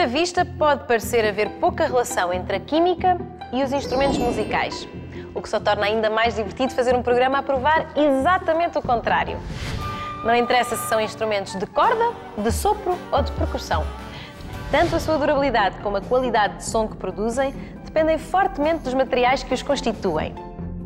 primeira vista, pode parecer haver pouca relação entre a química e os instrumentos musicais, o que só torna ainda mais divertido fazer um programa a provar exatamente o contrário. Não interessa se são instrumentos de corda, de sopro ou de percussão. Tanto a sua durabilidade como a qualidade de som que produzem dependem fortemente dos materiais que os constituem.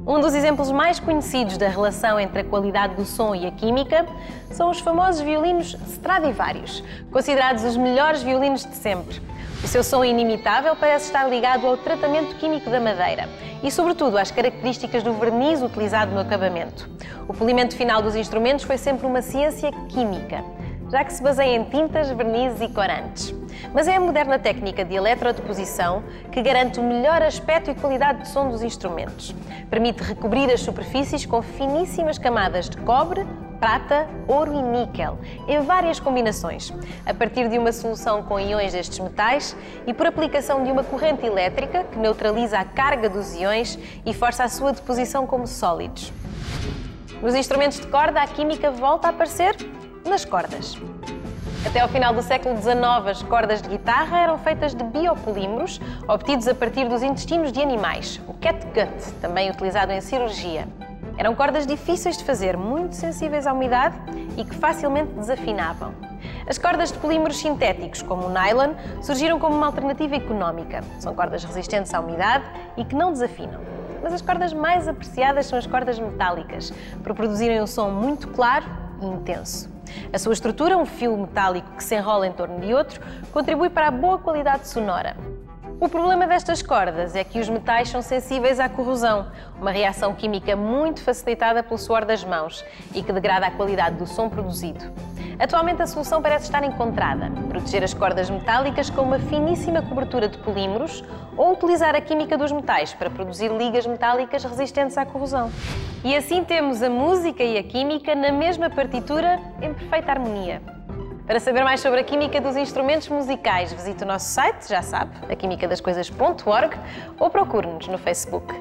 Um dos exemplos mais conhecidos da relação entre a qualidade do som e a química são os famosos violinos Stradivarius, considerados os melhores violinos de sempre. O seu som inimitável parece estar ligado ao tratamento químico da madeira e, sobretudo, às características do verniz utilizado no acabamento. O polimento final dos instrumentos foi sempre uma ciência química já que se baseia em tintas, vernizes e corantes. Mas é a moderna técnica de eletrodeposição que garante o melhor aspecto e qualidade de som dos instrumentos. Permite recobrir as superfícies com finíssimas camadas de cobre, prata, ouro e níquel, em várias combinações, a partir de uma solução com íons destes metais e por aplicação de uma corrente elétrica que neutraliza a carga dos íons e força a sua deposição como sólidos. Nos instrumentos de corda, a química volta a aparecer nas cordas. Até ao final do século XIX, as cordas de guitarra eram feitas de biopolímeros obtidos a partir dos intestinos de animais, o catgut, também utilizado em cirurgia. Eram cordas difíceis de fazer, muito sensíveis à umidade e que facilmente desafinavam. As cordas de polímeros sintéticos, como o nylon, surgiram como uma alternativa económica. São cordas resistentes à umidade e que não desafinam. Mas as cordas mais apreciadas são as cordas metálicas, por produzirem um som muito claro e intenso. A sua estrutura, um fio metálico que se enrola em torno de outro, contribui para a boa qualidade sonora. O problema destas cordas é que os metais são sensíveis à corrosão, uma reação química muito facilitada pelo suor das mãos e que degrada a qualidade do som produzido. Atualmente a solução parece estar encontrada: proteger as cordas metálicas com uma finíssima cobertura de polímeros ou utilizar a química dos metais para produzir ligas metálicas resistentes à corrosão. E assim temos a música e a química na mesma partitura em perfeita harmonia. Para saber mais sobre a química dos instrumentos musicais, visite o nosso site, já sabe, aquimicadascoisas.org ou procure-nos no Facebook.